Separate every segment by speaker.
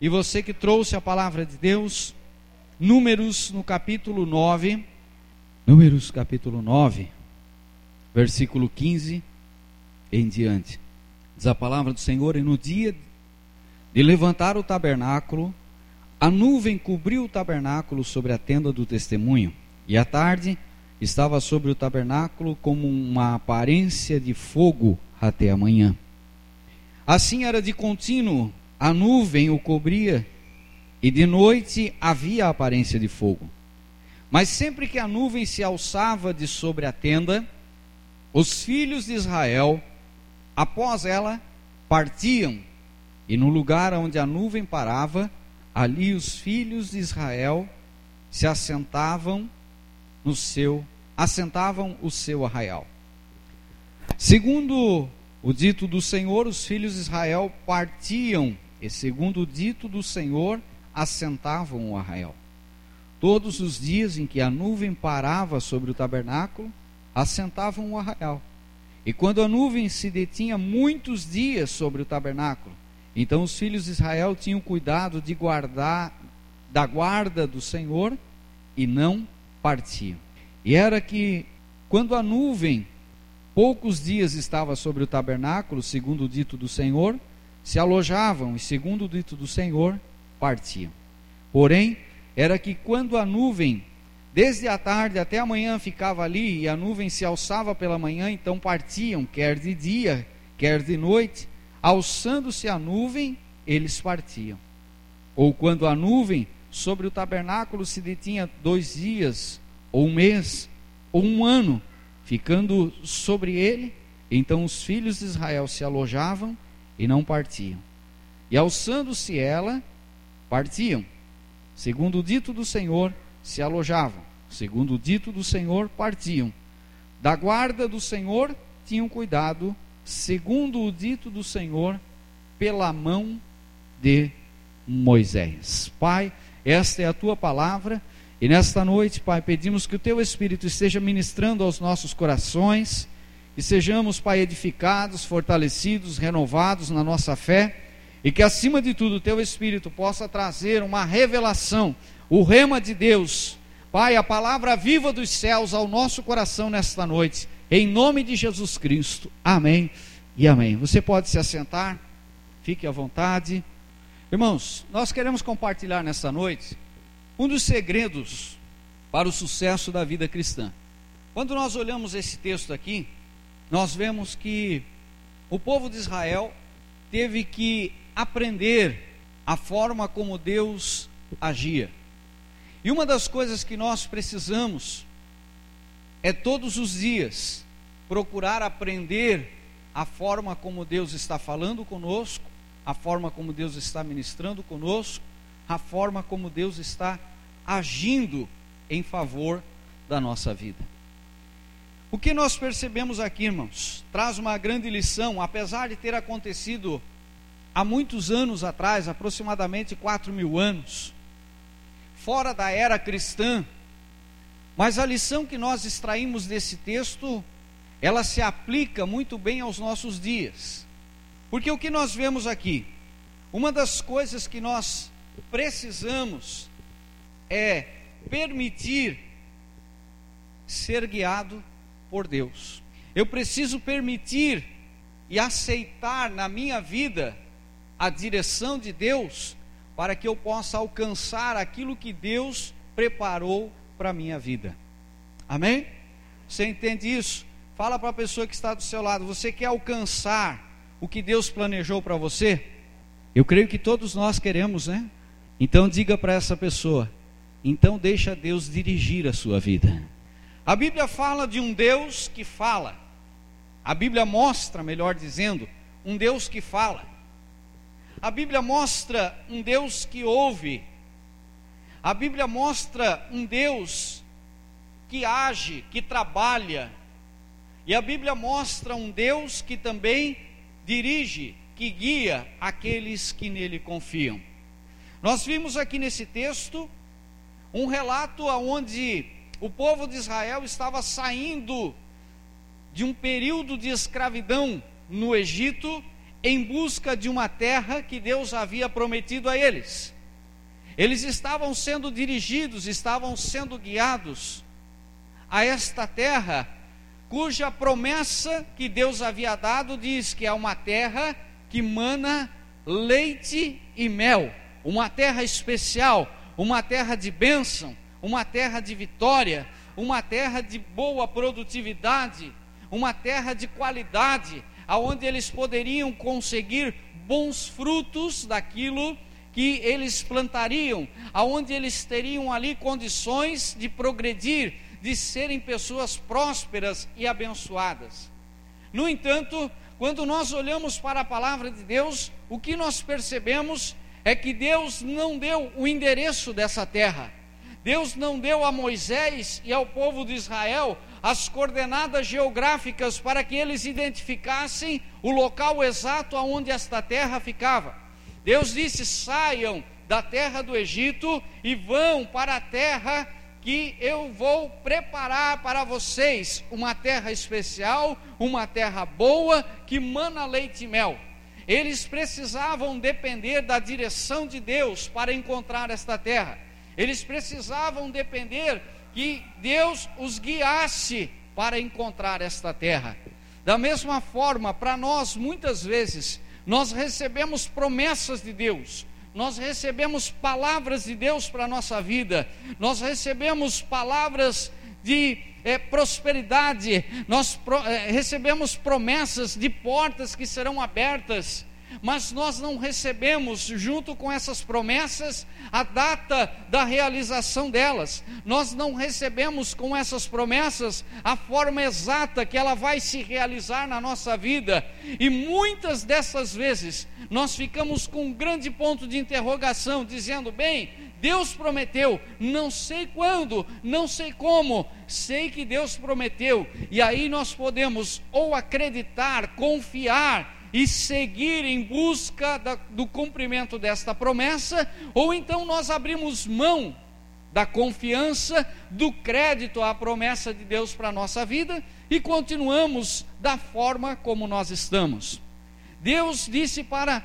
Speaker 1: E você que trouxe a palavra de Deus, Números no capítulo 9, Números capítulo 9, versículo 15 em diante. Diz a palavra do Senhor: E no dia de levantar o tabernáculo, a nuvem cobriu o tabernáculo sobre a tenda do testemunho, e à tarde estava sobre o tabernáculo como uma aparência de fogo até a manhã. Assim era de contínuo, a nuvem o cobria, e de noite havia a aparência de fogo. Mas sempre que a nuvem se alçava de sobre a tenda, os filhos de Israel, após ela, partiam, e no lugar onde a nuvem parava, ali os filhos de Israel se assentavam no seu assentavam o seu arraial. Segundo o dito do Senhor, os filhos de Israel partiam, e segundo o dito do Senhor, assentavam o arraial. Todos os dias em que a nuvem parava sobre o tabernáculo, assentavam o arraial. E quando a nuvem se detinha muitos dias sobre o tabernáculo, então os filhos de Israel tinham cuidado de guardar da guarda do Senhor e não partiam. E era que quando a nuvem poucos dias estava sobre o tabernáculo, segundo o dito do Senhor, se alojavam e, segundo o dito do Senhor, partiam. Porém, era que quando a nuvem, desde a tarde até a manhã, ficava ali e a nuvem se alçava pela manhã, então partiam, quer de dia, quer de noite, alçando-se a nuvem, eles partiam. Ou quando a nuvem sobre o tabernáculo se detinha dois dias, ou um mês, ou um ano, ficando sobre ele, então os filhos de Israel se alojavam e não partiam. E alçando-se ela, partiam. Segundo o dito do Senhor, se alojavam. Segundo o dito do Senhor, partiam. Da guarda do Senhor tinham cuidado, segundo o dito do Senhor, pela mão de Moisés. Pai, esta é a tua palavra. E nesta noite, Pai, pedimos que o Teu Espírito esteja ministrando aos nossos corações, e sejamos, Pai, edificados, fortalecidos, renovados na nossa fé, e que acima de tudo o Teu Espírito possa trazer uma revelação, o rema de Deus, Pai, a palavra viva dos céus ao nosso coração nesta noite, em nome de Jesus Cristo. Amém e amém. Você pode se assentar, fique à vontade. Irmãos, nós queremos compartilhar nesta noite um dos segredos para o sucesso da vida cristã. Quando nós olhamos esse texto aqui, nós vemos que o povo de Israel teve que aprender a forma como Deus agia. E uma das coisas que nós precisamos é todos os dias procurar aprender a forma como Deus está falando conosco, a forma como Deus está ministrando conosco, a forma como Deus está agindo em favor da nossa vida. O que nós percebemos aqui, irmãos, traz uma grande lição, apesar de ter acontecido há muitos anos atrás, aproximadamente 4 mil anos, fora da era cristã, mas a lição que nós extraímos desse texto, ela se aplica muito bem aos nossos dias. Porque o que nós vemos aqui, uma das coisas que nós precisamos é permitir ser guiado por Deus. Eu preciso permitir e aceitar na minha vida a direção de Deus para que eu possa alcançar aquilo que Deus preparou para a minha vida. Amém? Você entende isso? Fala para a pessoa que está do seu lado, você quer alcançar o que Deus planejou para você? Eu creio que todos nós queremos, né? Então diga para essa pessoa: então deixa Deus dirigir a sua vida. A Bíblia fala de um Deus que fala. A Bíblia mostra, melhor dizendo, um Deus que fala. A Bíblia mostra um Deus que ouve. A Bíblia mostra um Deus que age, que trabalha. E a Bíblia mostra um Deus que também dirige, que guia aqueles que nele confiam. Nós vimos aqui nesse texto um relato onde o povo de Israel estava saindo de um período de escravidão no Egito em busca de uma terra que Deus havia prometido a eles. Eles estavam sendo dirigidos, estavam sendo guiados a esta terra, cuja promessa que Deus havia dado diz que é uma terra que mana leite e mel, uma terra especial, uma terra de bênção, uma terra de vitória, uma terra de boa produtividade, uma terra de qualidade, aonde eles poderiam conseguir bons frutos daquilo que eles plantariam, aonde eles teriam ali condições de progredir, de serem pessoas prósperas e abençoadas. No entanto, quando nós olhamos para a palavra de Deus, o que nós percebemos é que Deus não deu o endereço dessa terra. Deus não deu a Moisés e ao povo de Israel as coordenadas geográficas para que eles identificassem o local exato aonde esta terra ficava. Deus disse: saiam da terra do Egito e vão para a terra que eu vou preparar para vocês, uma terra especial, uma terra boa que mana leite e mel. Eles precisavam depender da direção de Deus para encontrar esta terra. Eles precisavam depender que Deus os guiasse para encontrar esta terra. Da mesma forma, para nós, muitas vezes, nós recebemos promessas de Deus, nós recebemos palavras de Deus para a nossa vida, nós recebemos palavras de é, prosperidade, nós pro, é, recebemos promessas de portas que serão abertas, mas nós não recebemos, junto com essas promessas, a data da realização delas. Nós não recebemos com essas promessas a forma exata que ela vai se realizar na nossa vida. E muitas dessas vezes nós ficamos com um grande ponto de interrogação, dizendo: bem, Deus prometeu, não sei quando, não sei como, sei que Deus prometeu. E aí nós podemos ou acreditar, confiar, e seguir em busca da, do cumprimento desta promessa, ou então nós abrimos mão da confiança, do crédito à promessa de Deus para a nossa vida e continuamos da forma como nós estamos. Deus disse para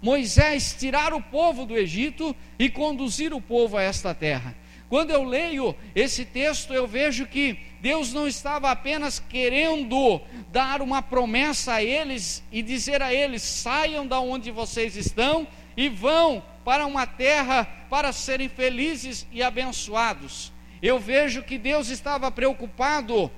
Speaker 1: Moisés tirar o povo do Egito e conduzir o povo a esta terra. Quando eu leio esse texto, eu vejo que Deus não estava apenas querendo dar uma promessa a eles e dizer a eles: saiam da onde vocês estão e vão para uma terra para serem felizes e abençoados. Eu vejo que Deus estava preocupado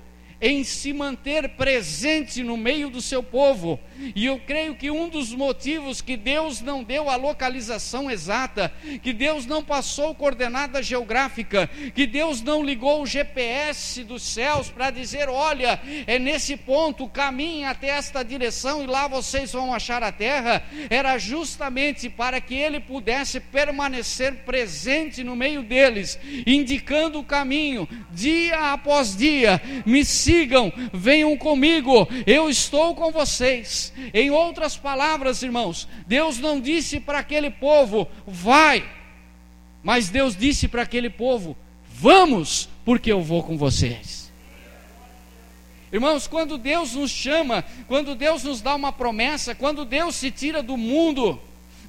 Speaker 1: em se manter presente no meio do seu povo. E eu creio que um dos motivos que Deus não deu a localização exata, que Deus não passou coordenada geográfica, que Deus não ligou o GPS dos céus para dizer: olha, é nesse ponto, caminhe até esta direção e lá vocês vão achar a terra, era justamente para que ele pudesse permanecer presente no meio deles, indicando o caminho, dia após dia. Me sigam, venham comigo, eu estou com vocês. Em outras palavras, irmãos, Deus não disse para aquele povo, vai, mas Deus disse para aquele povo, vamos, porque eu vou com vocês. Irmãos, quando Deus nos chama, quando Deus nos dá uma promessa, quando Deus se tira do mundo,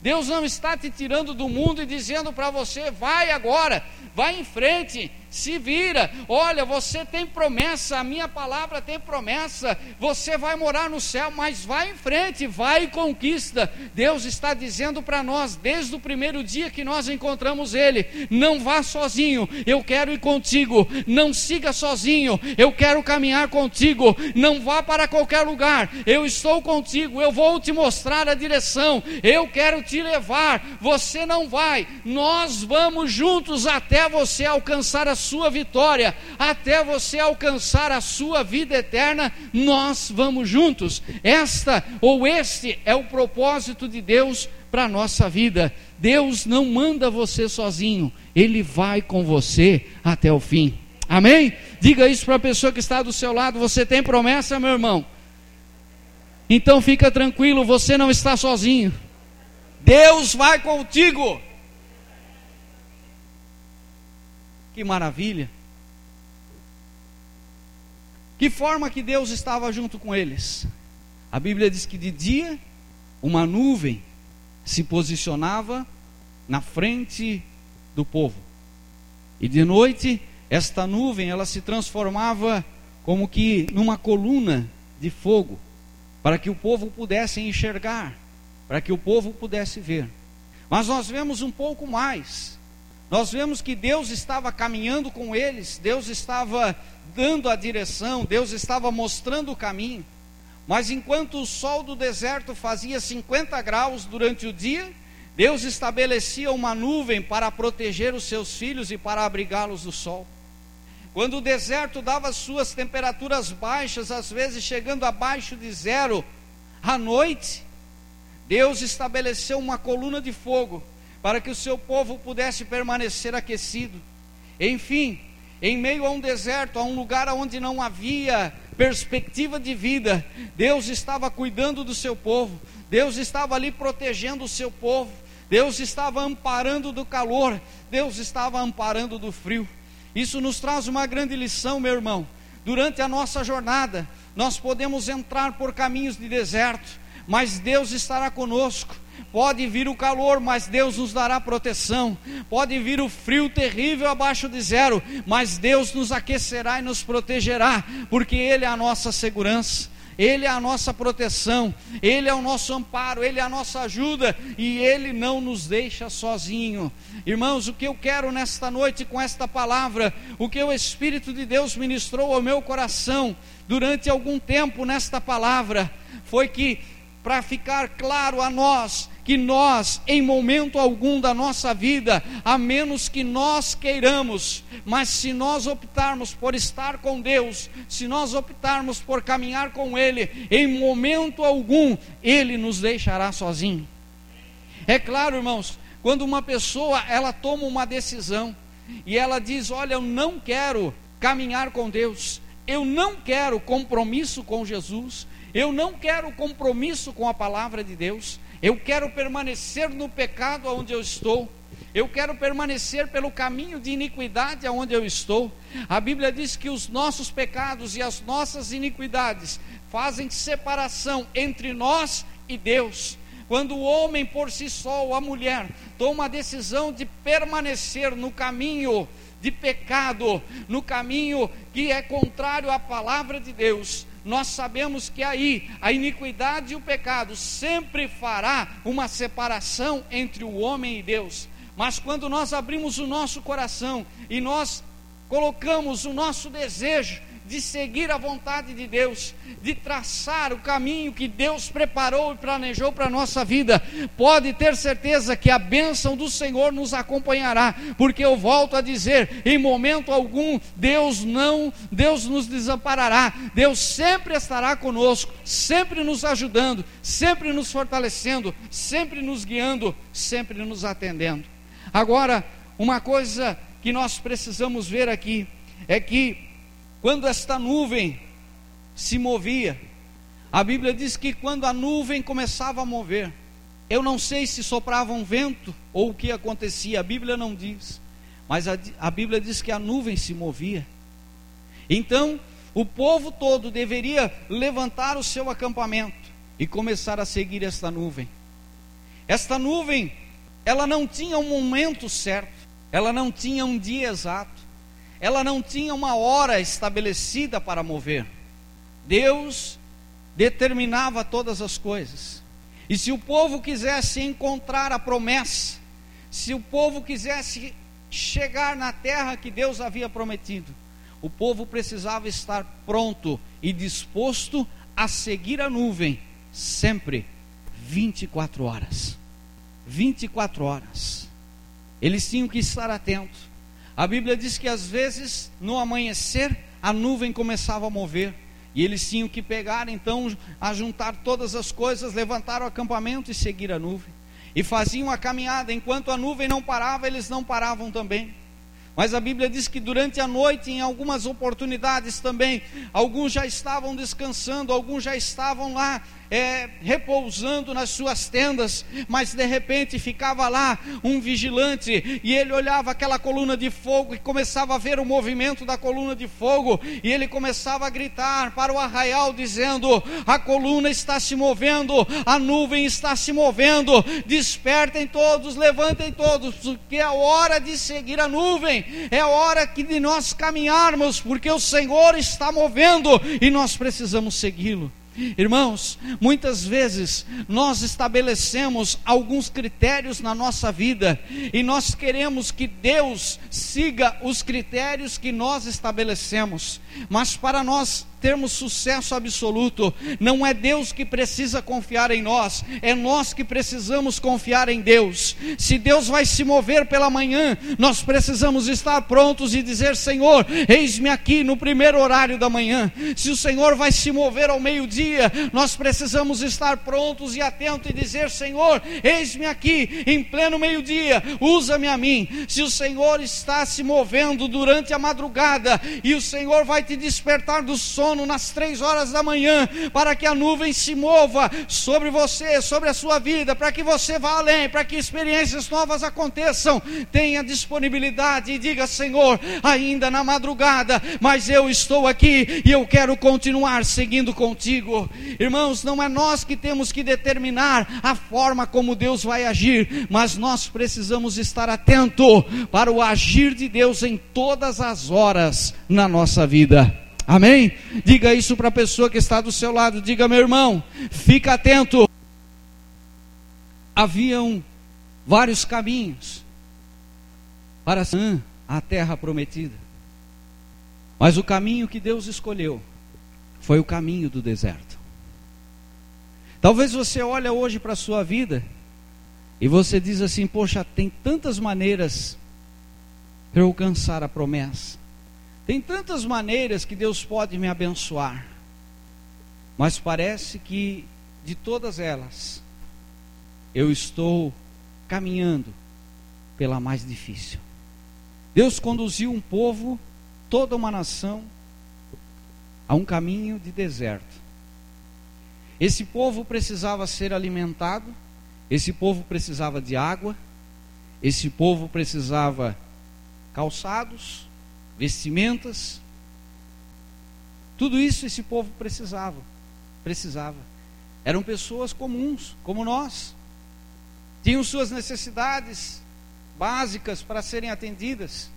Speaker 1: Deus não está te tirando do mundo e dizendo para você, vai agora, vai em frente, se vira. Olha, você tem promessa, a minha palavra tem promessa. Você vai morar no céu, mas vai em frente, vai e conquista. Deus está dizendo para nós, desde o primeiro dia que nós encontramos Ele: não vá sozinho, eu quero ir contigo. Não siga sozinho, eu quero caminhar contigo. Não vá para qualquer lugar, eu estou contigo. Eu vou te mostrar a direção, eu quero te levar. Você não vai, nós vamos juntos até você alcançar a sua vitória, até você alcançar a sua vida eterna, nós vamos juntos. Esta ou este é o propósito de Deus para a nossa vida. Deus não manda você sozinho, Ele vai com você até o fim. Amém? Diga isso para a pessoa que está do seu lado: você tem promessa, meu irmão? Então fica tranquilo, você não está sozinho. Deus vai contigo. Que maravilha! Que forma que Deus estava junto com eles? A Bíblia diz que de dia uma nuvem se posicionava na frente do povo. E de noite, esta nuvem, ela se transformava como que numa coluna de fogo, para que o povo pudesse enxergar, para que o povo pudesse ver. Mas nós vemos um pouco mais. Nós vemos que Deus estava caminhando com eles, Deus estava dando a direção, Deus estava mostrando o caminho. Mas enquanto o sol do deserto fazia 50 graus durante o dia, Deus estabelecia uma nuvem para proteger os seus filhos e para abrigá-los do sol. Quando o deserto dava suas temperaturas baixas, às vezes chegando abaixo de zero, à noite, Deus estabeleceu uma coluna de fogo para que o seu povo pudesse permanecer aquecido. Enfim, em meio a um deserto, a um lugar onde não havia perspectiva de vida, Deus estava cuidando do seu povo, Deus estava ali protegendo o seu povo, Deus estava amparando do calor, Deus estava amparando do frio. Isso nos traz uma grande lição, meu irmão. Durante a nossa jornada, nós podemos entrar por caminhos de deserto, mas Deus estará conosco. Pode vir o calor, mas Deus nos dará proteção. Pode vir o frio terrível abaixo de zero, mas Deus nos aquecerá e nos protegerá, porque Ele é a nossa segurança. Ele é a nossa proteção, Ele é o nosso amparo, Ele é a nossa ajuda e Ele não nos deixa sozinho. Irmãos, o que eu quero nesta noite com esta palavra, o que o Espírito de Deus ministrou ao meu coração durante algum tempo nesta palavra, foi que para ficar claro a nós que nós, em momento algum da nossa vida, a menos que nós queiramos, mas se nós optarmos por estar com Deus, se nós optarmos por caminhar com Ele, em momento algum Ele nos deixará sozinho. É claro, irmãos, quando uma pessoa ela toma uma decisão e ela diz: Olha, eu não quero caminhar com Deus, eu não quero compromisso com Jesus, eu não quero compromisso com a palavra de Deus. Eu quero permanecer no pecado onde eu estou. Eu quero permanecer pelo caminho de iniquidade aonde eu estou. A Bíblia diz que os nossos pecados e as nossas iniquidades fazem separação entre nós e Deus. Quando o homem por si só, ou a mulher, toma a decisão de permanecer no caminho de pecado, no caminho que é contrário à palavra de Deus, nós sabemos que aí a iniquidade e o pecado sempre fará uma separação entre o homem e Deus. Mas quando nós abrimos o nosso coração e nós colocamos o nosso desejo de seguir a vontade de Deus, de traçar o caminho que Deus preparou e planejou para a nossa vida, pode ter certeza que a bênção do Senhor nos acompanhará, porque eu volto a dizer, em momento algum, Deus não, Deus nos desamparará, Deus sempre estará conosco, sempre nos ajudando, sempre nos fortalecendo, sempre nos guiando, sempre nos atendendo. Agora, uma coisa que nós precisamos ver aqui é que quando esta nuvem se movia, a Bíblia diz que quando a nuvem começava a mover, eu não sei se soprava um vento ou o que acontecia, a Bíblia não diz, mas a, a Bíblia diz que a nuvem se movia. Então, o povo todo deveria levantar o seu acampamento e começar a seguir esta nuvem. Esta nuvem, ela não tinha um momento certo, ela não tinha um dia exato ela não tinha uma hora estabelecida para mover. Deus determinava todas as coisas. E se o povo quisesse encontrar a promessa, se o povo quisesse chegar na terra que Deus havia prometido, o povo precisava estar pronto e disposto a seguir a nuvem sempre 24 horas. 24 horas. Eles tinham que estar atentos. A Bíblia diz que às vezes, no amanhecer, a nuvem começava a mover. E eles tinham que pegar, então, a juntar todas as coisas, levantar o acampamento e seguir a nuvem. E faziam a caminhada, enquanto a nuvem não parava, eles não paravam também. Mas a Bíblia diz que durante a noite, em algumas oportunidades também, alguns já estavam descansando, alguns já estavam lá é, repousando nas suas tendas, mas de repente ficava lá um vigilante e ele olhava aquela coluna de fogo e começava a ver o movimento da coluna de fogo e ele começava a gritar para o arraial dizendo: a coluna está se movendo, a nuvem está se movendo, despertem todos, levantem todos, porque é hora de seguir a nuvem, é hora que de nós caminharmos, porque o Senhor está movendo e nós precisamos segui-lo. Irmãos, muitas vezes nós estabelecemos alguns critérios na nossa vida e nós queremos que Deus siga os critérios que nós estabelecemos, mas para nós termos sucesso absoluto, não é Deus que precisa confiar em nós, é nós que precisamos confiar em Deus. Se Deus vai se mover pela manhã, nós precisamos estar prontos e dizer: Senhor, eis-me aqui no primeiro horário da manhã. Se o Senhor vai se mover ao meio-dia, nós precisamos estar prontos e atentos e dizer: Senhor, eis-me aqui em pleno meio-dia, usa-me a mim. Se o Senhor está se movendo durante a madrugada e o Senhor vai te despertar do sono, sono nas três horas da manhã, para que a nuvem se mova sobre você, sobre a sua vida, para que você vá além, para que experiências novas aconteçam. Tenha disponibilidade e diga: Senhor, ainda na madrugada, mas eu estou aqui e eu quero continuar seguindo contigo. Irmãos, não é nós que temos que determinar a forma como Deus vai agir, mas nós precisamos estar atento para o agir de Deus em todas as horas na nossa vida. Amém? Diga isso para a pessoa que está do seu lado. Diga, meu irmão, fica atento. Haviam vários caminhos para a terra prometida. Mas o caminho que Deus escolheu foi o caminho do deserto. Talvez você olhe hoje para a sua vida e você diz assim: "Poxa, tem tantas maneiras para eu alcançar a promessa. Tem tantas maneiras que Deus pode me abençoar, mas parece que de todas elas eu estou caminhando pela mais difícil. Deus conduziu um povo, toda uma nação, a um caminho de deserto. Esse povo precisava ser alimentado, esse povo precisava de água, esse povo precisava calçados, vestimentas. Tudo isso esse povo precisava. Precisava. Eram pessoas comuns, como nós. Tinham suas necessidades básicas para serem atendidas.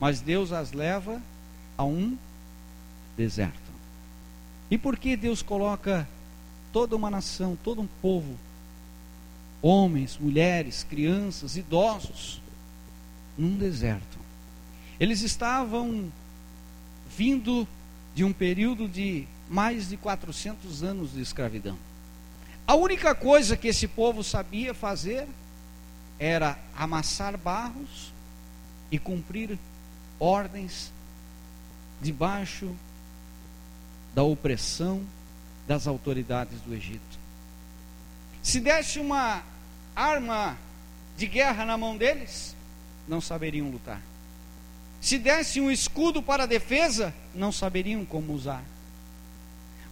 Speaker 1: Mas Deus as leva a um deserto. E por que Deus coloca toda uma nação, todo um povo, homens, mulheres, crianças, idosos, num deserto? Eles estavam vindo de um período de mais de 400 anos de escravidão. A única coisa que esse povo sabia fazer era amassar barros e cumprir ordens debaixo da opressão das autoridades do Egito. Se desse uma arma de guerra na mão deles, não saberiam lutar. Se desse um escudo para defesa, não saberiam como usar.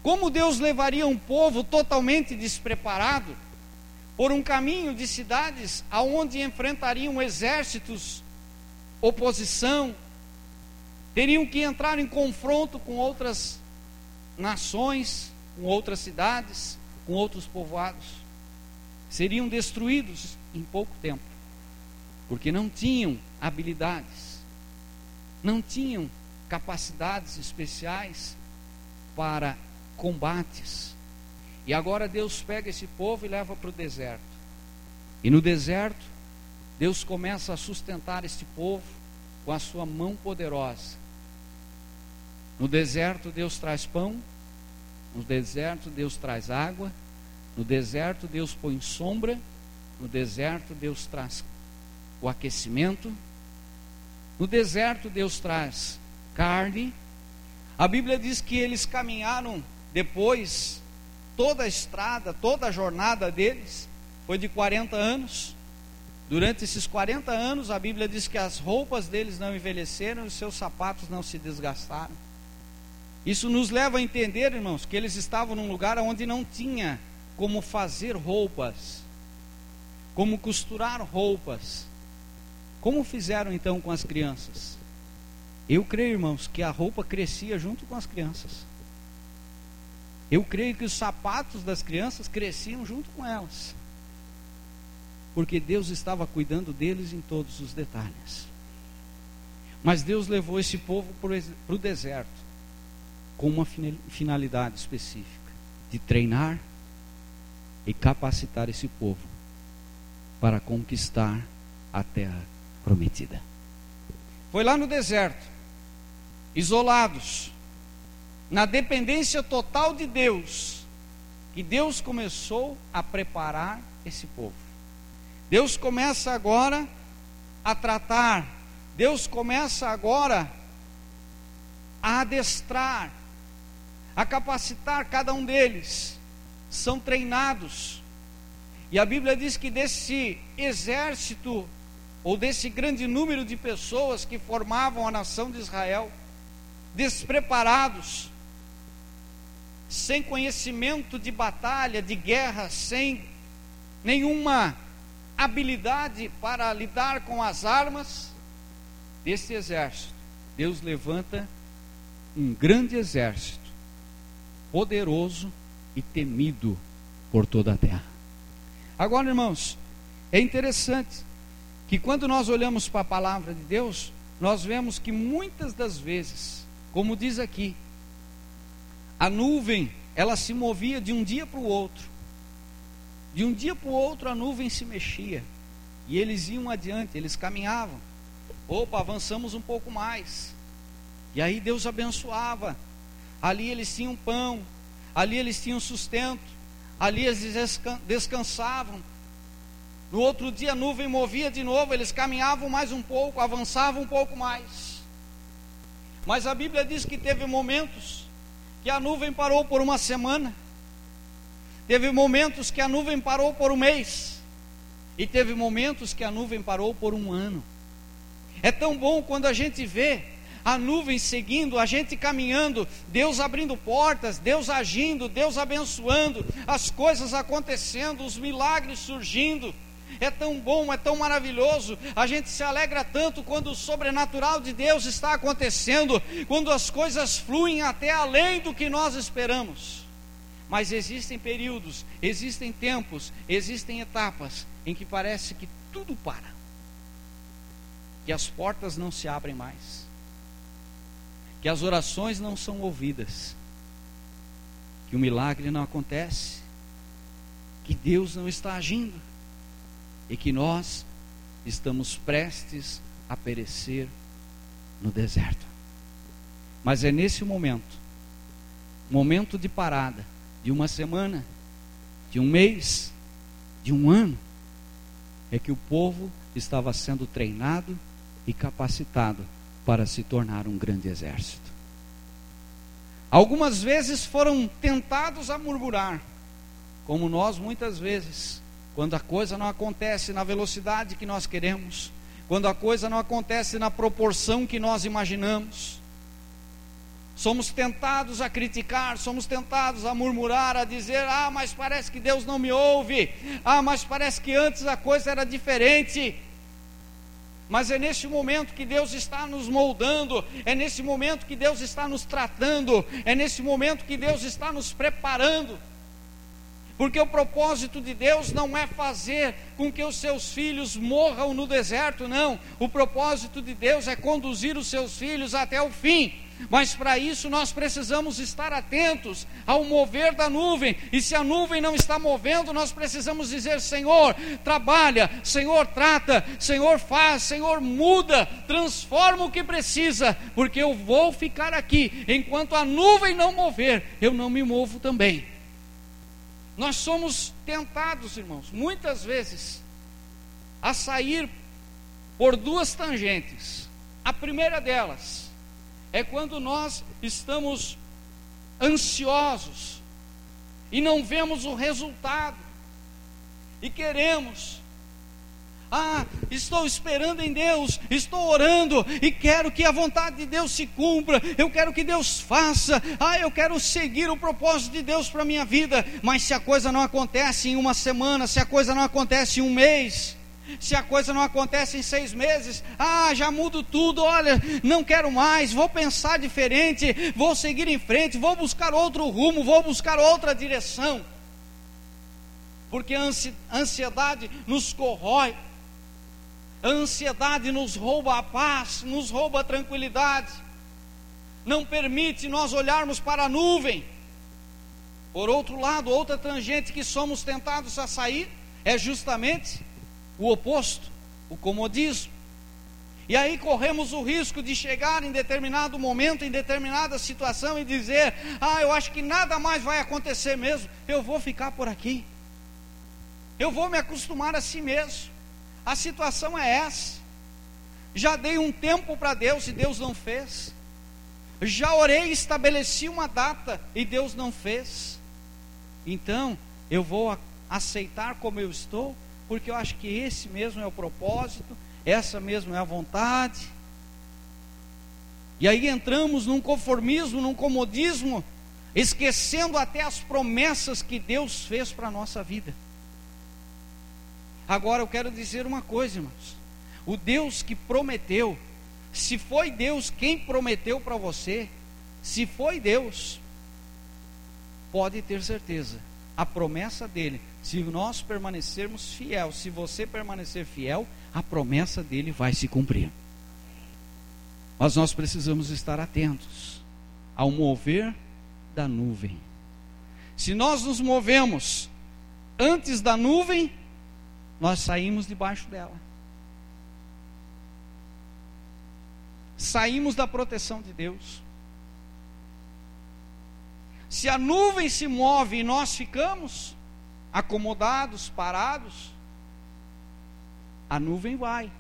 Speaker 1: Como Deus levaria um povo totalmente despreparado por um caminho de cidades aonde enfrentariam exércitos, oposição, teriam que entrar em confronto com outras nações, com outras cidades, com outros povoados. Seriam destruídos em pouco tempo, porque não tinham habilidades não tinham capacidades especiais para combates. E agora Deus pega esse povo e leva para o deserto. E no deserto, Deus começa a sustentar este povo com a sua mão poderosa. No deserto, Deus traz pão. No deserto, Deus traz água. No deserto, Deus põe sombra. No deserto, Deus traz o aquecimento. No deserto, Deus traz carne. A Bíblia diz que eles caminharam depois, toda a estrada, toda a jornada deles foi de 40 anos. Durante esses 40 anos, a Bíblia diz que as roupas deles não envelheceram os seus sapatos não se desgastaram. Isso nos leva a entender, irmãos, que eles estavam num lugar onde não tinha como fazer roupas, como costurar roupas. Como fizeram então com as crianças? Eu creio, irmãos, que a roupa crescia junto com as crianças. Eu creio que os sapatos das crianças cresciam junto com elas. Porque Deus estava cuidando deles em todos os detalhes. Mas Deus levou esse povo para o deserto com uma finalidade específica: de treinar e capacitar esse povo para conquistar a terra prometida. Foi lá no deserto isolados, na dependência total de Deus, que Deus começou a preparar esse povo. Deus começa agora a tratar, Deus começa agora a adestrar, a capacitar cada um deles. São treinados. E a Bíblia diz que desse exército, ou desse grande número de pessoas que formavam a nação de Israel, despreparados, sem conhecimento de batalha, de guerra, sem nenhuma habilidade para lidar com as armas desse exército. Deus levanta um grande exército, poderoso e temido por toda a terra. Agora, irmãos, é interessante que quando nós olhamos para a palavra de Deus, nós vemos que muitas das vezes como diz aqui, a nuvem, ela se movia de um dia para o outro. De um dia para o outro a nuvem se mexia. E eles iam adiante, eles caminhavam. Opa, avançamos um pouco mais. E aí Deus abençoava. Ali eles tinham pão, ali eles tinham sustento, ali eles descansavam. No outro dia a nuvem movia de novo, eles caminhavam mais um pouco, avançavam um pouco mais. Mas a Bíblia diz que teve momentos que a nuvem parou por uma semana, teve momentos que a nuvem parou por um mês, e teve momentos que a nuvem parou por um ano. É tão bom quando a gente vê a nuvem seguindo, a gente caminhando, Deus abrindo portas, Deus agindo, Deus abençoando, as coisas acontecendo, os milagres surgindo é tão bom, é tão maravilhoso. A gente se alegra tanto quando o sobrenatural de Deus está acontecendo, quando as coisas fluem até além do que nós esperamos. Mas existem períodos, existem tempos, existem etapas em que parece que tudo para, que as portas não se abrem mais, que as orações não são ouvidas, que o milagre não acontece, que Deus não está agindo e que nós estamos prestes a perecer no deserto. Mas é nesse momento, momento de parada, de uma semana, de um mês, de um ano, é que o povo estava sendo treinado e capacitado para se tornar um grande exército. Algumas vezes foram tentados a murmurar, como nós muitas vezes quando a coisa não acontece na velocidade que nós queremos, quando a coisa não acontece na proporção que nós imaginamos, somos tentados a criticar, somos tentados a murmurar, a dizer: ah, mas parece que Deus não me ouve, ah, mas parece que antes a coisa era diferente. Mas é nesse momento que Deus está nos moldando, é nesse momento que Deus está nos tratando, é nesse momento que Deus está nos preparando. Porque o propósito de Deus não é fazer com que os seus filhos morram no deserto, não. O propósito de Deus é conduzir os seus filhos até o fim. Mas para isso nós precisamos estar atentos ao mover da nuvem. E se a nuvem não está movendo, nós precisamos dizer: Senhor, trabalha, Senhor, trata, Senhor, faz, Senhor, muda, transforma o que precisa, porque eu vou ficar aqui. Enquanto a nuvem não mover, eu não me movo também. Nós somos tentados, irmãos, muitas vezes, a sair por duas tangentes. A primeira delas é quando nós estamos ansiosos e não vemos o resultado e queremos Ah, estou esperando em Deus, estou orando e quero que a vontade de Deus se cumpra. Eu quero que Deus faça. Ah, eu quero seguir o propósito de Deus para minha vida. Mas se a coisa não acontece em uma semana, se a coisa não acontece em um mês, se a coisa não acontece em seis meses, ah, já mudo tudo, olha, não quero mais, vou pensar diferente, vou seguir em frente, vou buscar outro rumo, vou buscar outra direção. Porque a ansiedade nos corrói, a ansiedade nos rouba a paz, nos rouba a tranquilidade, não permite nós olharmos para a nuvem. Por outro lado, outra tangente que somos tentados a sair é justamente o oposto, o comodismo. E aí corremos o risco de chegar em determinado momento, em determinada situação e dizer: Ah, eu acho que nada mais vai acontecer mesmo, eu vou ficar por aqui, eu vou me acostumar a si mesmo. A situação é essa. Já dei um tempo para Deus e Deus não fez. Já orei e estabeleci uma data e Deus não fez. Então, eu vou aceitar como eu estou porque eu acho que esse mesmo é o propósito, essa mesmo é a vontade. E aí entramos num conformismo, num comodismo, esquecendo até as promessas que Deus fez para a nossa vida. Agora eu quero dizer uma coisa, irmãos: o Deus que prometeu, se foi Deus quem prometeu para você, se foi Deus, pode ter certeza, a promessa dele se nós permanecermos fiel, se você permanecer fiel, a promessa dele vai se cumprir. Mas nós precisamos estar atentos ao mover da nuvem. Se nós nos movemos antes da nuvem, nós saímos debaixo dela. Saímos da proteção de Deus. Se a nuvem se move e nós ficamos, acomodados, parados, a nuvem vai.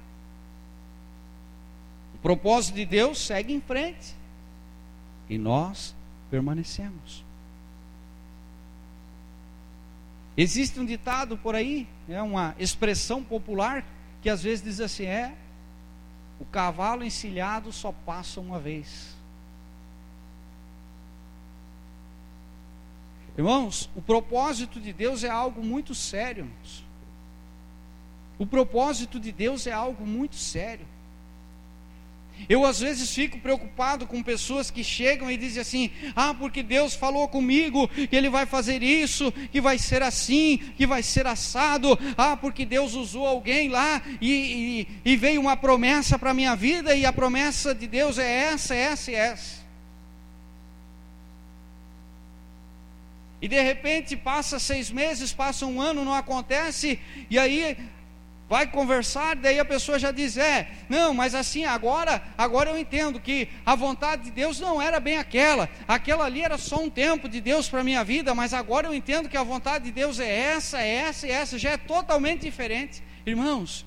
Speaker 1: O propósito de Deus segue em frente. E nós permanecemos. Existe um ditado por aí, é uma expressão popular que às vezes diz assim: é, o cavalo encilhado só passa uma vez. Irmãos, o propósito de Deus é algo muito sério. Irmãos. O propósito de Deus é algo muito sério. Eu às vezes fico preocupado com pessoas que chegam e dizem assim: ah, porque Deus falou comigo que Ele vai fazer isso, que vai ser assim, que vai ser assado, ah, porque Deus usou alguém lá e, e, e veio uma promessa para a minha vida, e a promessa de Deus é essa, essa e essa. E de repente passa seis meses, passa um ano, não acontece, e aí vai conversar, daí a pessoa já diz: É, não, mas assim, agora, agora eu entendo que a vontade de Deus não era bem aquela, aquela ali era só um tempo de Deus para minha vida, mas agora eu entendo que a vontade de Deus é essa, é essa e essa, já é totalmente diferente. Irmãos,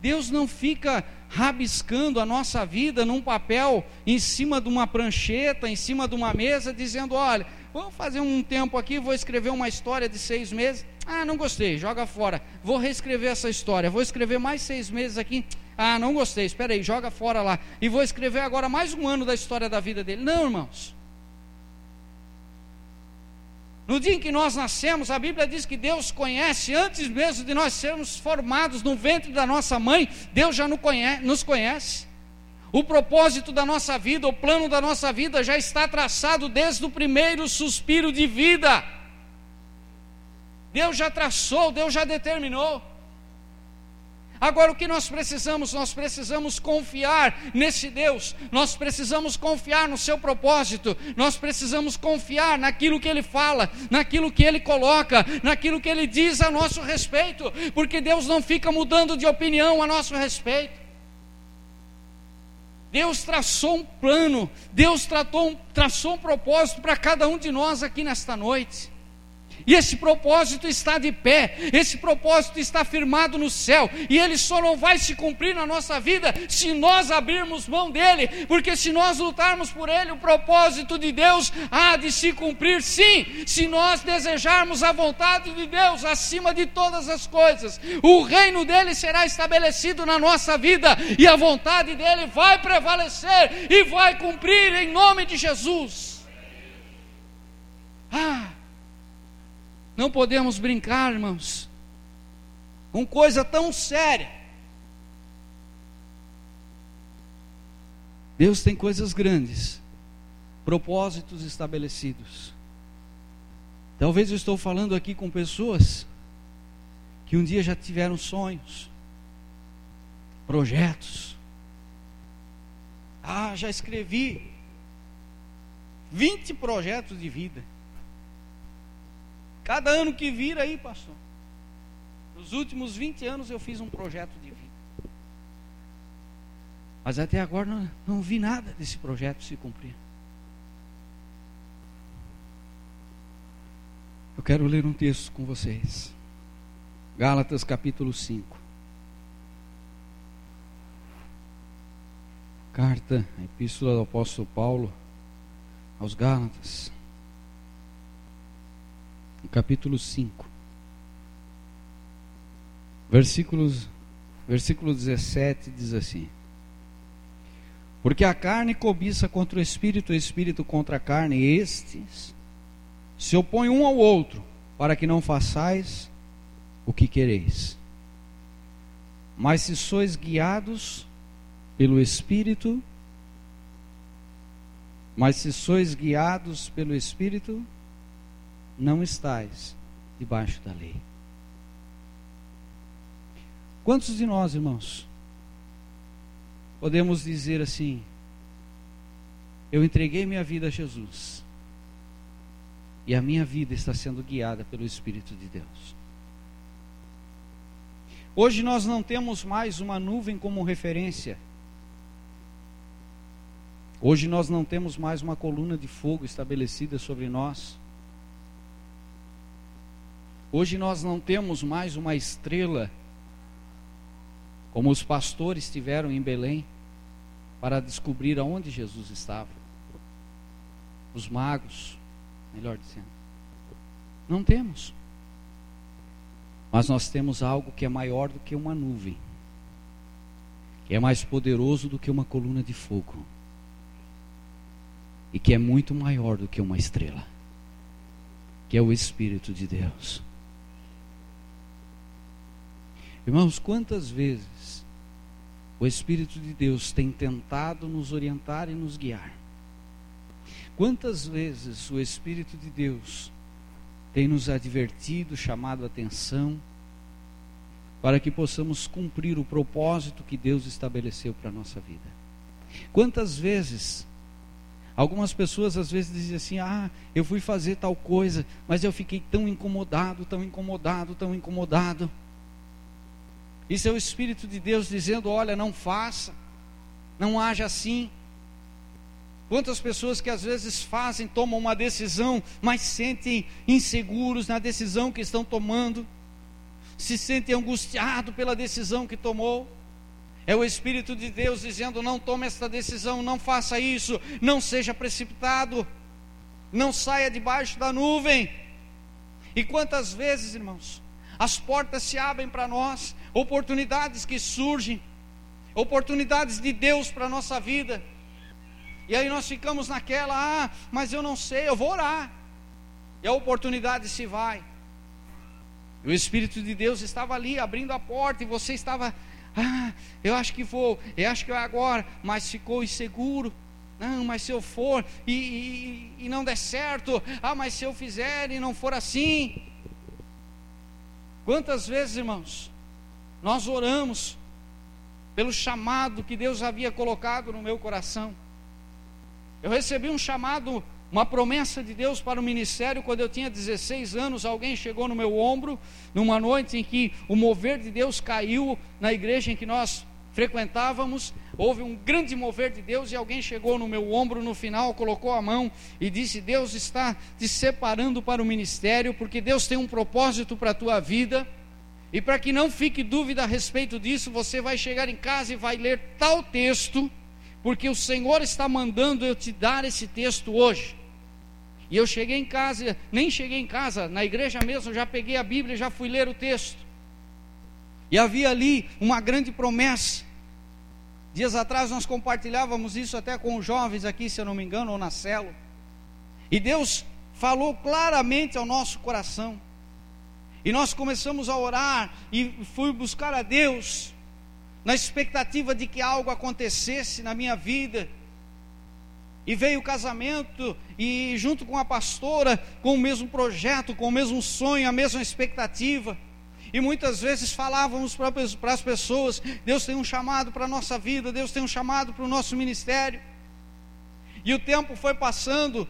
Speaker 1: Deus não fica rabiscando a nossa vida num papel em cima de uma prancheta, em cima de uma mesa, dizendo: olha, vou fazer um tempo aqui, vou escrever uma história de seis meses. Ah, não gostei, joga fora. Vou reescrever essa história. Vou escrever mais seis meses aqui. Ah, não gostei, espera aí, joga fora lá. E vou escrever agora mais um ano da história da vida dele. Não, irmãos. No dia em que nós nascemos, a Bíblia diz que Deus conhece, antes mesmo de nós sermos formados no ventre da nossa mãe, Deus já nos conhece. O propósito da nossa vida, o plano da nossa vida já está traçado desde o primeiro suspiro de vida. Deus já traçou, Deus já determinou. Agora o que nós precisamos? Nós precisamos confiar nesse Deus, nós precisamos confiar no seu propósito, nós precisamos confiar naquilo que ele fala, naquilo que ele coloca, naquilo que ele diz a nosso respeito, porque Deus não fica mudando de opinião a nosso respeito. Deus traçou um plano, Deus tratou, traçou um propósito para cada um de nós aqui nesta noite. E esse propósito está de pé, esse propósito está firmado no céu, e ele só não vai se cumprir na nossa vida se nós abrirmos mão dele, porque se nós lutarmos por ele, o propósito de Deus há de se cumprir sim, se nós desejarmos a vontade de Deus acima de todas as coisas, o reino dele será estabelecido na nossa vida, e a vontade dele vai prevalecer e vai cumprir em nome de Jesus. Ah! Não podemos brincar, irmãos, com coisa tão séria. Deus tem coisas grandes, propósitos estabelecidos. Talvez eu estou falando aqui com pessoas que um dia já tiveram sonhos, projetos. Ah, já escrevi 20 projetos de vida. Cada ano que vira aí, pastor. Nos últimos 20 anos eu fiz um projeto de vida. Mas até agora não, não vi nada desse projeto se cumprir. Eu quero ler um texto com vocês. Gálatas capítulo 5. Carta, epístola do apóstolo Paulo aos Gálatas capítulo 5, versículos, versículo 17 diz assim: Porque a carne cobiça contra o espírito, o espírito contra a carne, e estes se opõem um ao outro, para que não façais o que quereis. Mas se sois guiados pelo espírito, mas se sois guiados pelo espírito, não estais debaixo da lei. Quantos de nós, irmãos, podemos dizer assim: Eu entreguei minha vida a Jesus, e a minha vida está sendo guiada pelo Espírito de Deus. Hoje nós não temos mais uma nuvem como referência. Hoje nós não temos mais uma coluna de fogo estabelecida sobre nós. Hoje nós não temos mais uma estrela, como os pastores tiveram em Belém, para descobrir aonde Jesus estava. Os magos, melhor dizendo. Não temos. Mas nós temos algo que é maior do que uma nuvem, que é mais poderoso do que uma coluna de fogo, e que é muito maior do que uma estrela, que é o Espírito de Deus. Irmãos, quantas vezes o Espírito de Deus tem tentado nos orientar e nos guiar? Quantas vezes o Espírito de Deus tem nos advertido, chamado a atenção, para que possamos cumprir o propósito que Deus estabeleceu para a nossa vida? Quantas vezes Algumas pessoas às vezes dizem assim: Ah, eu fui fazer tal coisa, mas eu fiquei tão incomodado, tão incomodado, tão incomodado. Isso é o Espírito de Deus dizendo: olha, não faça, não haja assim. Quantas pessoas que às vezes fazem, tomam uma decisão, mas sentem inseguros na decisão que estão tomando, se sentem angustiados pela decisão que tomou. É o Espírito de Deus dizendo: não tome esta decisão, não faça isso, não seja precipitado, não saia debaixo da nuvem. E quantas vezes, irmãos, as portas se abrem para nós, oportunidades que surgem, oportunidades de Deus para a nossa vida. E aí nós ficamos naquela, ah, mas eu não sei, eu vou orar. E a oportunidade se vai. O Espírito de Deus estava ali abrindo a porta e você estava, ah, eu acho que vou, eu acho que é agora, mas ficou inseguro. Não, mas se eu for e, e, e não der certo, ah, mas se eu fizer e não for assim. Quantas vezes, irmãos, nós oramos pelo chamado que Deus havia colocado no meu coração. Eu recebi um chamado, uma promessa de Deus para o ministério quando eu tinha 16 anos. Alguém chegou no meu ombro numa noite em que o mover de Deus caiu na igreja em que nós frequentávamos, houve um grande mover de Deus e alguém chegou no meu ombro no final, colocou a mão e disse: Deus está te separando para o ministério, porque Deus tem um propósito para a tua vida. E para que não fique dúvida a respeito disso, você vai chegar em casa e vai ler tal texto, porque o Senhor está mandando eu te dar esse texto hoje. E eu cheguei em casa, nem cheguei em casa, na igreja mesmo, já peguei a Bíblia e já fui ler o texto. E havia ali uma grande promessa. Dias atrás nós compartilhávamos isso até com os jovens aqui, se eu não me engano, ou na célula. E Deus falou claramente ao nosso coração. E nós começamos a orar e fui buscar a Deus na expectativa de que algo acontecesse na minha vida. E veio o casamento, e junto com a pastora, com o mesmo projeto, com o mesmo sonho, a mesma expectativa. E muitas vezes falávamos para as pessoas: Deus tem um chamado para a nossa vida, Deus tem um chamado para o nosso ministério. E o tempo foi passando,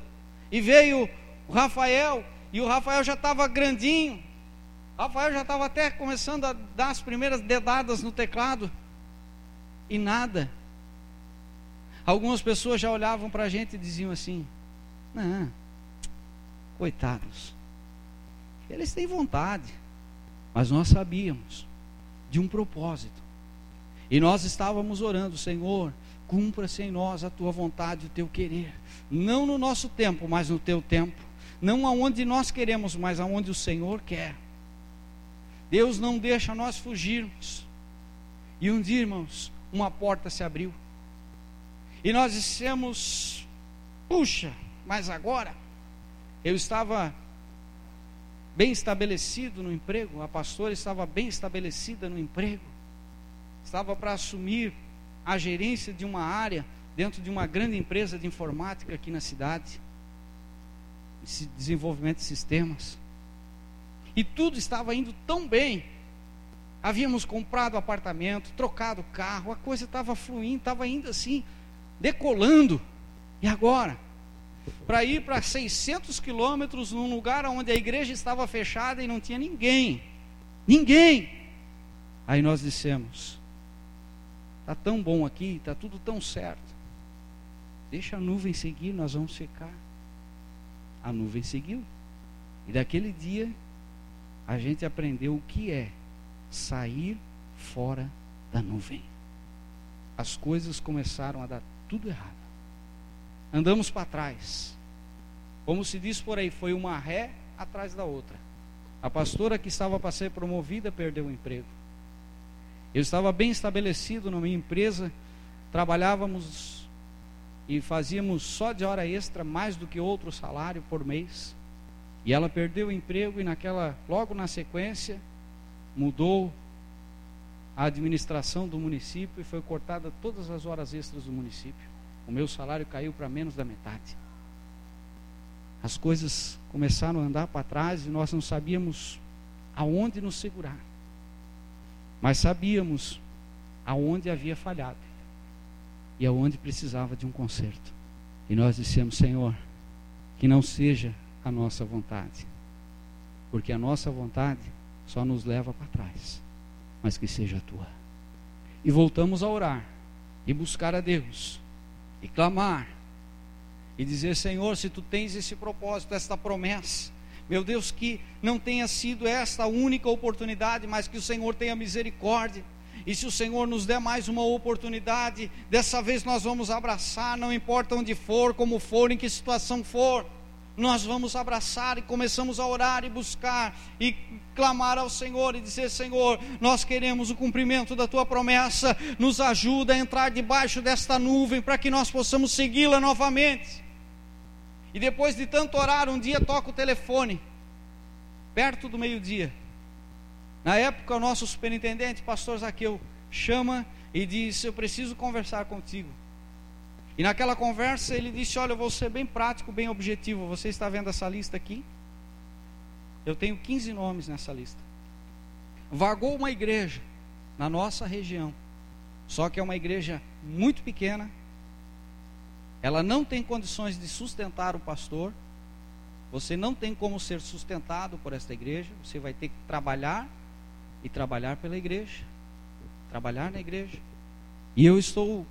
Speaker 1: e veio o Rafael, e o Rafael já estava grandinho. O Rafael já estava até começando a dar as primeiras dedadas no teclado. E nada. Algumas pessoas já olhavam para a gente e diziam assim: Não, coitados, eles têm vontade. Mas nós sabíamos de um propósito. E nós estávamos orando, Senhor, cumpra-se em nós a tua vontade, o teu querer. Não no nosso tempo, mas no teu tempo. Não aonde nós queremos, mas aonde o Senhor quer. Deus não deixa nós fugirmos. E um dia, irmãos, uma porta se abriu. E nós dissemos: puxa, mas agora eu estava bem estabelecido no emprego, a pastora estava bem estabelecida no emprego, estava para assumir a gerência de uma área dentro de uma grande empresa de informática aqui na cidade, desenvolvimento de sistemas, e tudo estava indo tão bem. Havíamos comprado apartamento, trocado carro, a coisa estava fluindo, estava indo assim, decolando. E agora? Para ir para 600 quilômetros num lugar onde a igreja estava fechada e não tinha ninguém. Ninguém. Aí nós dissemos: está tão bom aqui, está tudo tão certo. Deixa a nuvem seguir, nós vamos ficar. A nuvem seguiu. E daquele dia a gente aprendeu o que é sair fora da nuvem. As coisas começaram a dar tudo errado andamos para trás. Como se diz por aí, foi uma ré atrás da outra. A pastora que estava para ser promovida perdeu o emprego. Eu estava bem estabelecido na minha empresa, trabalhávamos e fazíamos só de hora extra mais do que outro salário por mês. E ela perdeu o emprego e naquela logo na sequência mudou a administração do município e foi cortada todas as horas extras do município o meu salário caiu para menos da metade. As coisas começaram a andar para trás e nós não sabíamos aonde nos segurar. Mas sabíamos aonde havia falhado e aonde precisava de um conserto. E nós dissemos, Senhor, que não seja a nossa vontade, porque a nossa vontade só nos leva para trás, mas que seja a tua. E voltamos a orar e buscar a Deus e clamar e dizer: Senhor, se tu tens esse propósito, esta promessa, meu Deus, que não tenha sido esta a única oportunidade, mas que o Senhor tenha misericórdia. E se o Senhor nos der mais uma oportunidade, dessa vez nós vamos abraçar, não importa onde for, como for, em que situação for nós vamos abraçar e começamos a orar e buscar e clamar ao Senhor e dizer: Senhor, nós queremos o cumprimento da tua promessa, nos ajuda a entrar debaixo desta nuvem para que nós possamos segui-la novamente. E depois de tanto orar, um dia toca o telefone, perto do meio-dia. Na época, o nosso superintendente, pastor Zaqueu, chama e diz: Eu preciso conversar contigo. E naquela conversa ele disse: Olha, eu vou ser bem prático, bem objetivo. Você está vendo essa lista aqui? Eu tenho 15 nomes nessa lista. Vagou uma igreja na nossa região, só que é uma igreja muito pequena. Ela não tem condições de sustentar o pastor. Você não tem como ser sustentado por esta igreja. Você vai ter que trabalhar e trabalhar pela igreja. Trabalhar na igreja E eu estou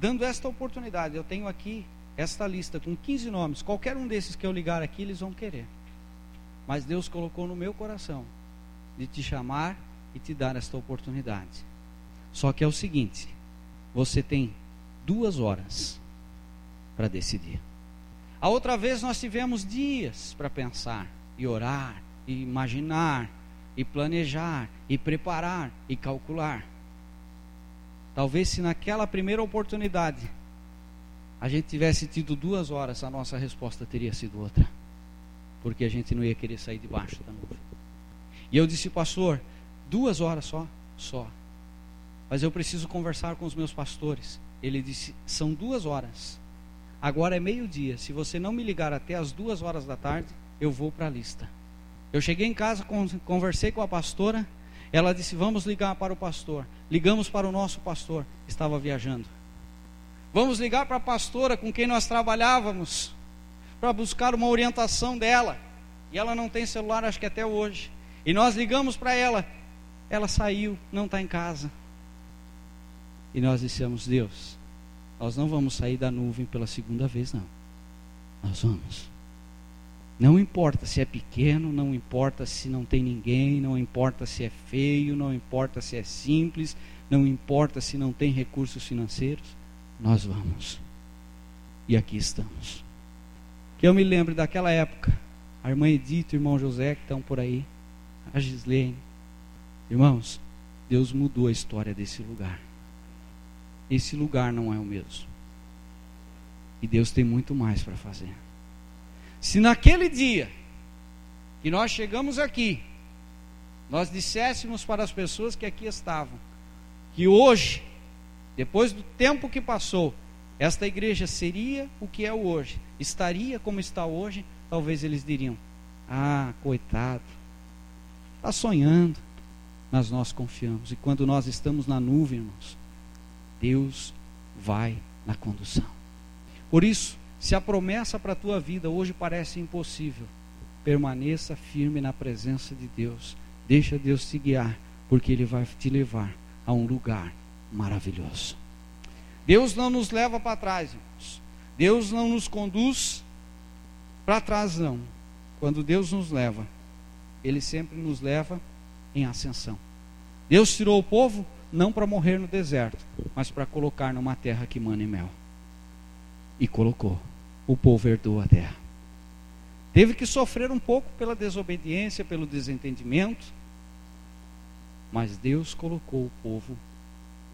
Speaker 1: dando esta oportunidade. Eu tenho aqui esta lista com 15 nomes. Qualquer um desses que eu ligar aqui, eles vão querer. Mas Deus colocou no meu coração de te chamar e te dar esta oportunidade. Só que é o seguinte: você tem duas horas para decidir. A outra vez nós tivemos dias para pensar e orar e imaginar e planejar e preparar e calcular. Talvez se naquela primeira oportunidade a gente tivesse tido duas horas, a nossa resposta teria sido outra. Porque a gente não ia querer sair debaixo da nuvem. E eu disse, pastor, duas horas só? Só. Mas eu preciso conversar com os meus pastores. Ele disse, são duas horas. Agora é meio-dia. Se você não me ligar até as duas horas da tarde, eu vou para a lista. Eu cheguei em casa, conversei com a pastora. Ela disse: Vamos ligar para o pastor. Ligamos para o nosso pastor, estava viajando. Vamos ligar para a pastora com quem nós trabalhávamos, para buscar uma orientação dela. E ela não tem celular, acho que até hoje. E nós ligamos para ela, ela saiu, não está em casa. E nós dissemos: Deus, nós não vamos sair da nuvem pela segunda vez, não. Nós vamos. Não importa se é pequeno, não importa se não tem ninguém, não importa se é feio, não importa se é simples, não importa se não tem recursos financeiros nós vamos. E aqui estamos. Que eu me lembro daquela época, a irmã Edith, o irmão José que estão por aí, a Gislene. Irmãos, Deus mudou a história desse lugar. Esse lugar não é o mesmo. E Deus tem muito mais para fazer. Se naquele dia que nós chegamos aqui, nós disséssemos para as pessoas que aqui estavam, que hoje depois do tempo que passou, esta igreja seria o que é hoje, estaria como está hoje, talvez eles diriam: Ah, coitado, está sonhando. Mas nós confiamos, e quando nós estamos na nuvem, irmãos, Deus vai na condução. Por isso, se a promessa para a tua vida hoje parece impossível, permaneça firme na presença de Deus. Deixa Deus te guiar, porque Ele vai te levar a um lugar maravilhoso. Deus não nos leva para trás, irmãos. Deus não nos conduz para trás, não. Quando Deus nos leva, Ele sempre nos leva em ascensão. Deus tirou o povo não para morrer no deserto, mas para colocar numa terra que mana e mel. E colocou. O povo herdou a terra. Teve que sofrer um pouco pela desobediência, pelo desentendimento, mas Deus colocou o povo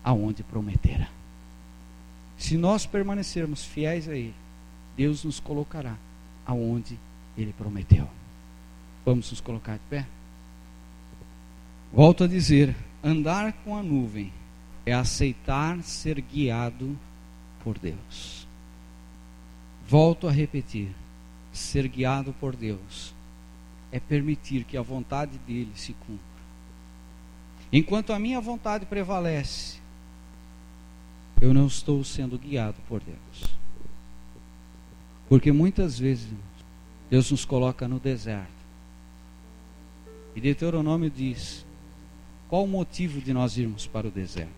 Speaker 1: aonde prometera. Se nós permanecermos fiéis a Ele, Deus nos colocará aonde Ele prometeu. Vamos nos colocar de pé? Volto a dizer: andar com a nuvem é aceitar ser guiado por Deus. Volto a repetir: ser guiado por Deus é permitir que a vontade dele se cumpra. Enquanto a minha vontade prevalece, eu não estou sendo guiado por Deus. Porque muitas vezes Deus nos coloca no deserto. E Deuteronômio diz: qual o motivo de nós irmos para o deserto?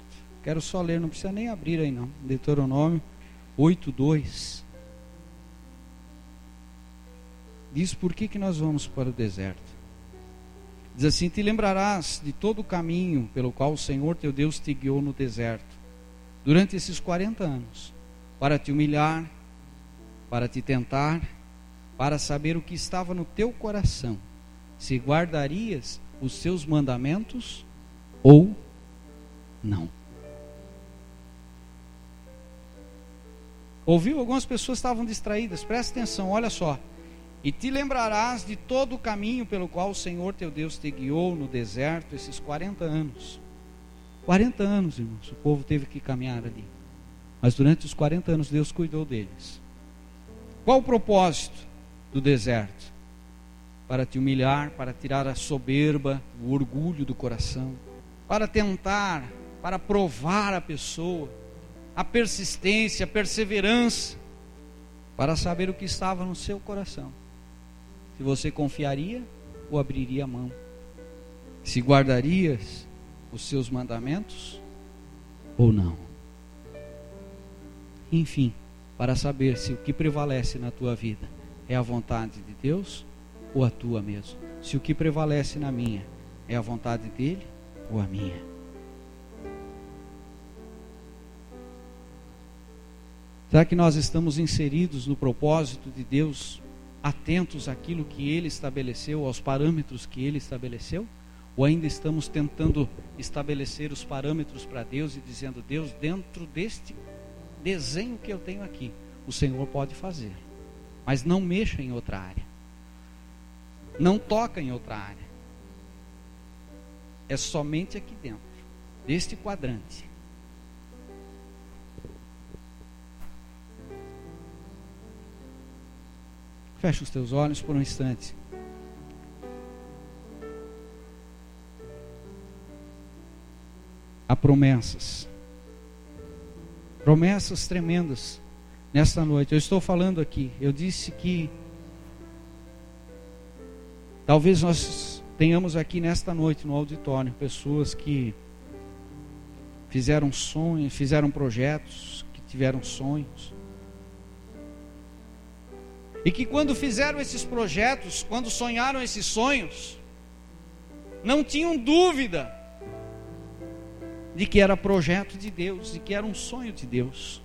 Speaker 1: Quero só ler, não precisa nem abrir aí não. Deuteronômio 8:2 diz por que, que nós vamos para o deserto. Diz assim: Te lembrarás de todo o caminho pelo qual o Senhor teu Deus te guiou no deserto durante esses 40 anos para te humilhar, para te tentar, para saber o que estava no teu coração, se guardarias os seus mandamentos ou não. Ouviu? Algumas pessoas estavam distraídas, presta atenção, olha só. E te lembrarás de todo o caminho pelo qual o Senhor teu Deus te guiou no deserto esses 40 anos 40 anos, irmãos, o povo teve que caminhar ali. Mas durante os 40 anos Deus cuidou deles. Qual o propósito do deserto? Para te humilhar, para tirar a soberba, o orgulho do coração, para tentar, para provar a pessoa, a persistência, a perseverança, para saber o que estava no seu coração. Se você confiaria ou abriria a mão. Se guardarias os seus mandamentos ou não. enfim, para saber se o que prevalece na tua vida é a vontade de Deus ou a tua mesmo. Se o que prevalece na minha é a vontade dele ou a minha. Será que nós estamos inseridos no propósito de Deus, atentos àquilo que Ele estabeleceu, aos parâmetros que Ele estabeleceu? Ou ainda estamos tentando estabelecer os parâmetros para Deus e dizendo, Deus, dentro deste desenho que eu tenho aqui, o Senhor pode fazer, mas não mexa em outra área, não toca em outra área, é somente aqui dentro, deste quadrante. Feche os teus olhos por um instante. Há promessas. Promessas tremendas nesta noite. Eu estou falando aqui. Eu disse que talvez nós tenhamos aqui nesta noite no auditório pessoas que fizeram sonhos, fizeram projetos, que tiveram sonhos e que quando fizeram esses projetos, quando sonharam esses sonhos, não tinham dúvida de que era projeto de Deus, de que era um sonho de Deus.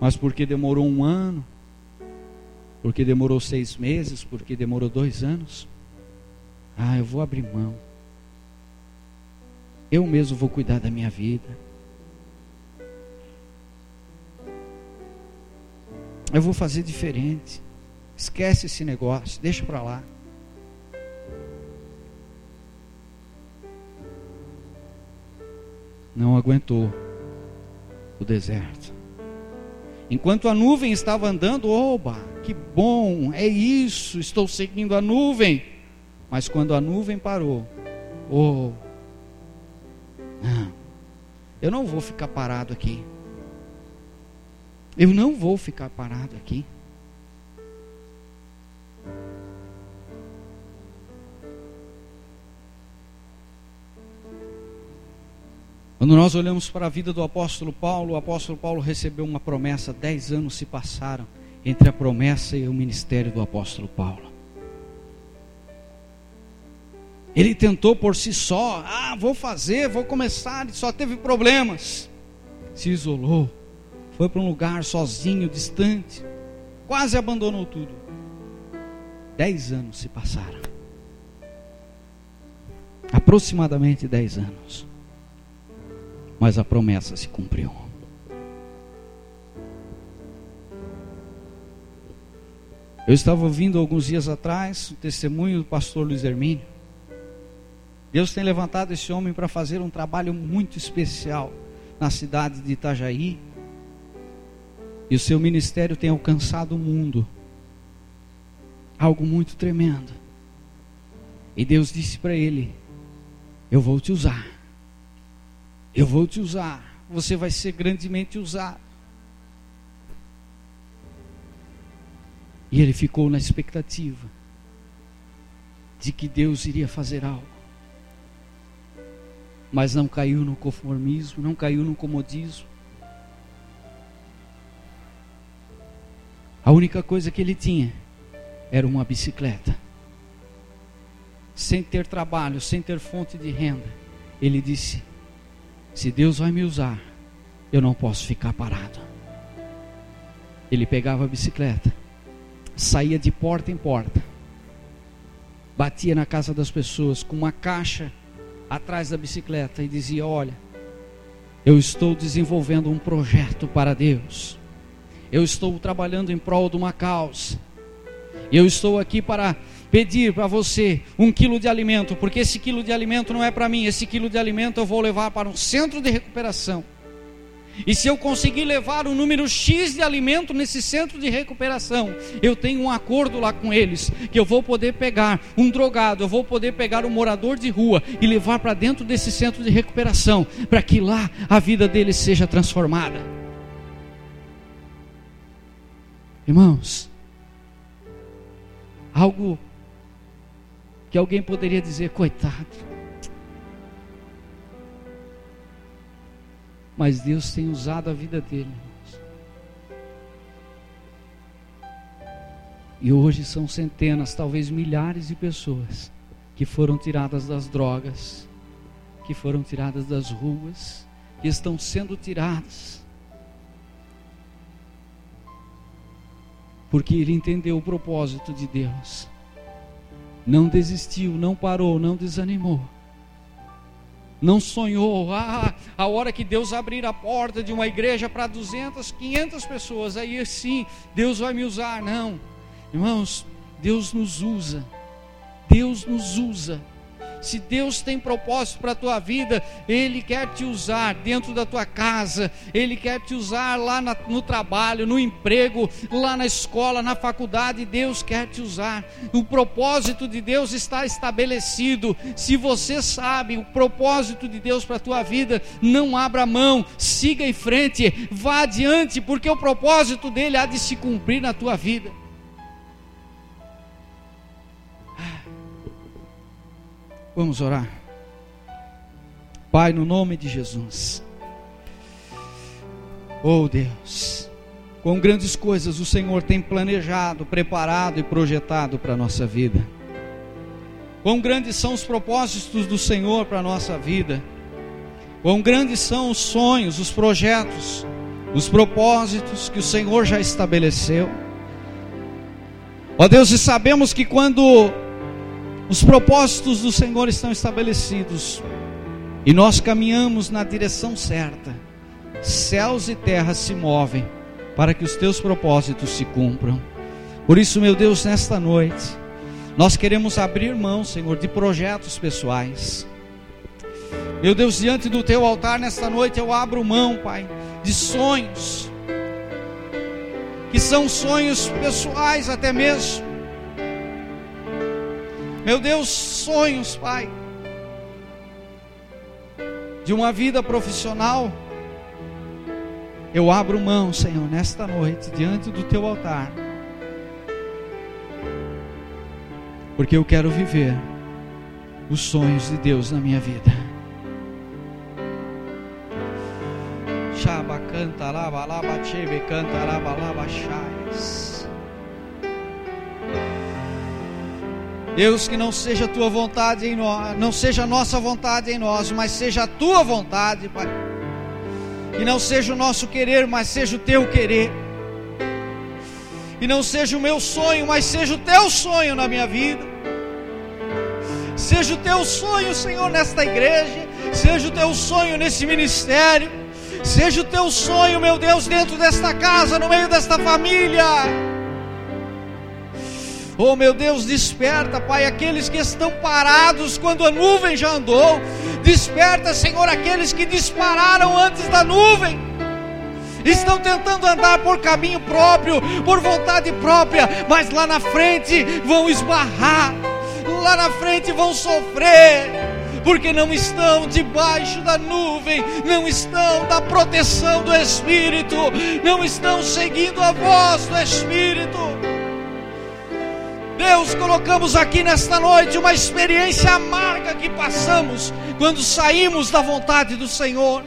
Speaker 1: Mas porque demorou um ano, porque demorou seis meses, porque demorou dois anos, ah, eu vou abrir mão. Eu mesmo vou cuidar da minha vida. Eu vou fazer diferente. Esquece esse negócio, deixa para lá. Não aguentou o deserto. Enquanto a nuvem estava andando, oba, que bom, é isso, estou seguindo a nuvem. Mas quando a nuvem parou, oh, não, eu não vou ficar parado aqui. Eu não vou ficar parado aqui. Quando nós olhamos para a vida do apóstolo Paulo, o apóstolo Paulo recebeu uma promessa, dez anos se passaram entre a promessa e o ministério do apóstolo Paulo. Ele tentou por si só, ah, vou fazer, vou começar, só teve problemas. Se isolou, foi para um lugar sozinho, distante, quase abandonou tudo. Dez anos se passaram. Aproximadamente dez anos. Mas a promessa se cumpriu. Eu estava ouvindo alguns dias atrás o testemunho do pastor Luiz Hermínio. Deus tem levantado esse homem para fazer um trabalho muito especial na cidade de Itajaí, e o seu ministério tem alcançado o mundo. Algo muito tremendo. E Deus disse para ele: Eu vou te usar. Eu vou te usar. Você vai ser grandemente usado. E ele ficou na expectativa de que Deus iria fazer algo. Mas não caiu no conformismo, não caiu no comodismo. A única coisa que ele tinha era uma bicicleta. Sem ter trabalho, sem ter fonte de renda, ele disse: Se Deus vai me usar, eu não posso ficar parado. Ele pegava a bicicleta, saía de porta em porta, batia na casa das pessoas com uma caixa atrás da bicicleta e dizia: Olha, eu estou desenvolvendo um projeto para Deus eu estou trabalhando em prol de uma causa. Eu estou aqui para pedir para você um quilo de alimento, porque esse quilo de alimento não é para mim, esse quilo de alimento eu vou levar para um centro de recuperação. E se eu conseguir levar um número X de alimento nesse centro de recuperação, eu tenho um acordo lá com eles, que eu vou poder pegar um drogado, eu vou poder pegar um morador de rua e levar para dentro desse centro de recuperação, para que lá a vida deles seja transformada. Irmãos, algo que alguém poderia dizer, coitado. Mas Deus tem usado a vida dele. E hoje são centenas, talvez milhares de pessoas que foram tiradas das drogas, que foram tiradas das ruas, que estão sendo tiradas. Porque ele entendeu o propósito de Deus. Não desistiu, não parou, não desanimou. Não sonhou, ah, a hora que Deus abrir a porta de uma igreja para 200, 500 pessoas, aí sim, Deus vai me usar. Não, irmãos, Deus nos usa, Deus nos usa se Deus tem propósito para a tua vida, Ele quer te usar dentro da tua casa, Ele quer te usar lá na, no trabalho, no emprego, lá na escola, na faculdade, Deus quer te usar. O propósito de Deus está estabelecido. Se você sabe o propósito de Deus para a tua vida, não abra mão, siga em frente, vá adiante, porque o propósito dele há de se cumprir na tua vida. Vamos orar. Pai, no nome de Jesus. Oh Deus, quão grandes coisas o Senhor tem planejado, preparado e projetado para a nossa vida. Quão grandes são os propósitos do Senhor para a nossa vida. Quão grandes são os sonhos, os projetos, os propósitos que o Senhor já estabeleceu. Ó Deus, e sabemos que quando os propósitos do Senhor estão estabelecidos e nós caminhamos na direção certa. Céus e terras se movem para que os teus propósitos se cumpram. Por isso, meu Deus, nesta noite, nós queremos abrir mão, Senhor, de projetos pessoais. Meu Deus, diante do teu altar nesta noite eu abro mão, Pai, de sonhos, que são sonhos pessoais até mesmo meu Deus, sonhos, Pai, de uma vida profissional. Eu abro mão, Senhor, nesta noite, diante do teu altar, porque eu quero viver os sonhos de Deus na minha vida. Shaba canta lava lava chebe canta lava lava chais. Deus, que não seja a tua vontade em nós, não seja a nossa vontade em nós, mas seja a tua vontade, Pai. Que não seja o nosso querer, mas seja o teu querer. E não seja o meu sonho, mas seja o teu sonho na minha vida. Seja o teu sonho, Senhor, nesta igreja. Seja o teu sonho nesse ministério. Seja o teu sonho, meu Deus, dentro desta casa, no meio desta família. Oh meu Deus, desperta, Pai, aqueles que estão parados quando a nuvem já andou. Desperta, Senhor, aqueles que dispararam antes da nuvem. Estão tentando andar por caminho próprio, por vontade própria, mas lá na frente vão esbarrar, lá na frente vão sofrer, porque não estão debaixo da nuvem, não estão da proteção do Espírito, não estão seguindo a voz do Espírito. Deus, colocamos aqui nesta noite uma experiência amarga que passamos quando saímos da vontade do Senhor.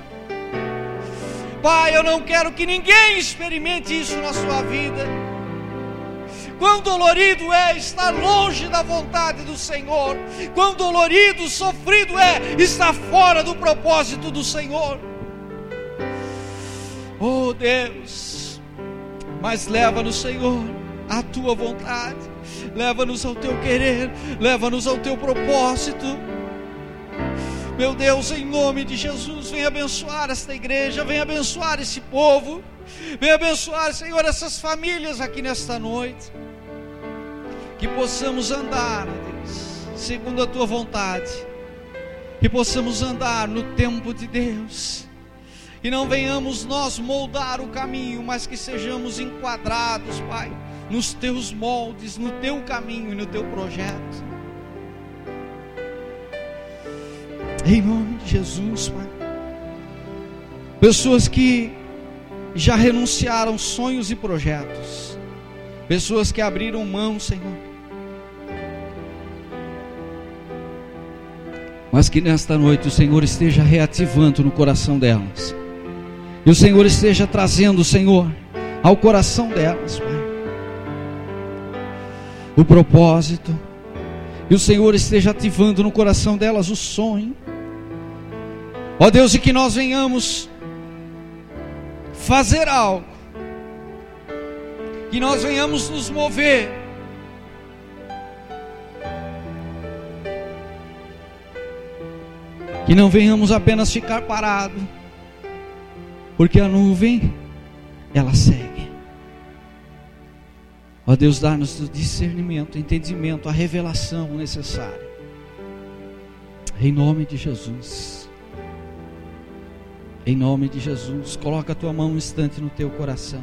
Speaker 1: Pai, eu não quero que ninguém experimente isso na sua vida. Quão dolorido é estar longe da vontade do Senhor. Quão dolorido, sofrido é estar fora do propósito do Senhor. Oh Deus, mas leva-nos, Senhor, a tua vontade leva-nos ao teu querer, leva-nos ao teu propósito. Meu Deus, em nome de Jesus, vem abençoar esta igreja, vem abençoar esse povo, vem abençoar, Senhor, essas famílias aqui nesta noite. Que possamos andar, Deus, segundo a tua vontade, que possamos andar no tempo de Deus que não venhamos nós moldar o caminho, mas que sejamos enquadrados, Pai, nos teus moldes, no teu caminho e no teu projeto. Em nome de Jesus, Pai. Pessoas que já renunciaram sonhos e projetos. Pessoas que abriram mão, Senhor. Mas que nesta noite o Senhor esteja reativando no coração delas E o Senhor esteja trazendo, Senhor, ao coração delas, Pai, o propósito. E o Senhor esteja ativando no coração delas o sonho. Ó Deus, e que nós venhamos fazer algo. Que nós venhamos nos mover. Que não venhamos apenas ficar parados porque a nuvem, ela segue. Ó Deus, dá-nos o discernimento, o entendimento, a revelação necessária. Em nome de Jesus. Em nome de Jesus. Coloca a tua mão um instante no teu coração.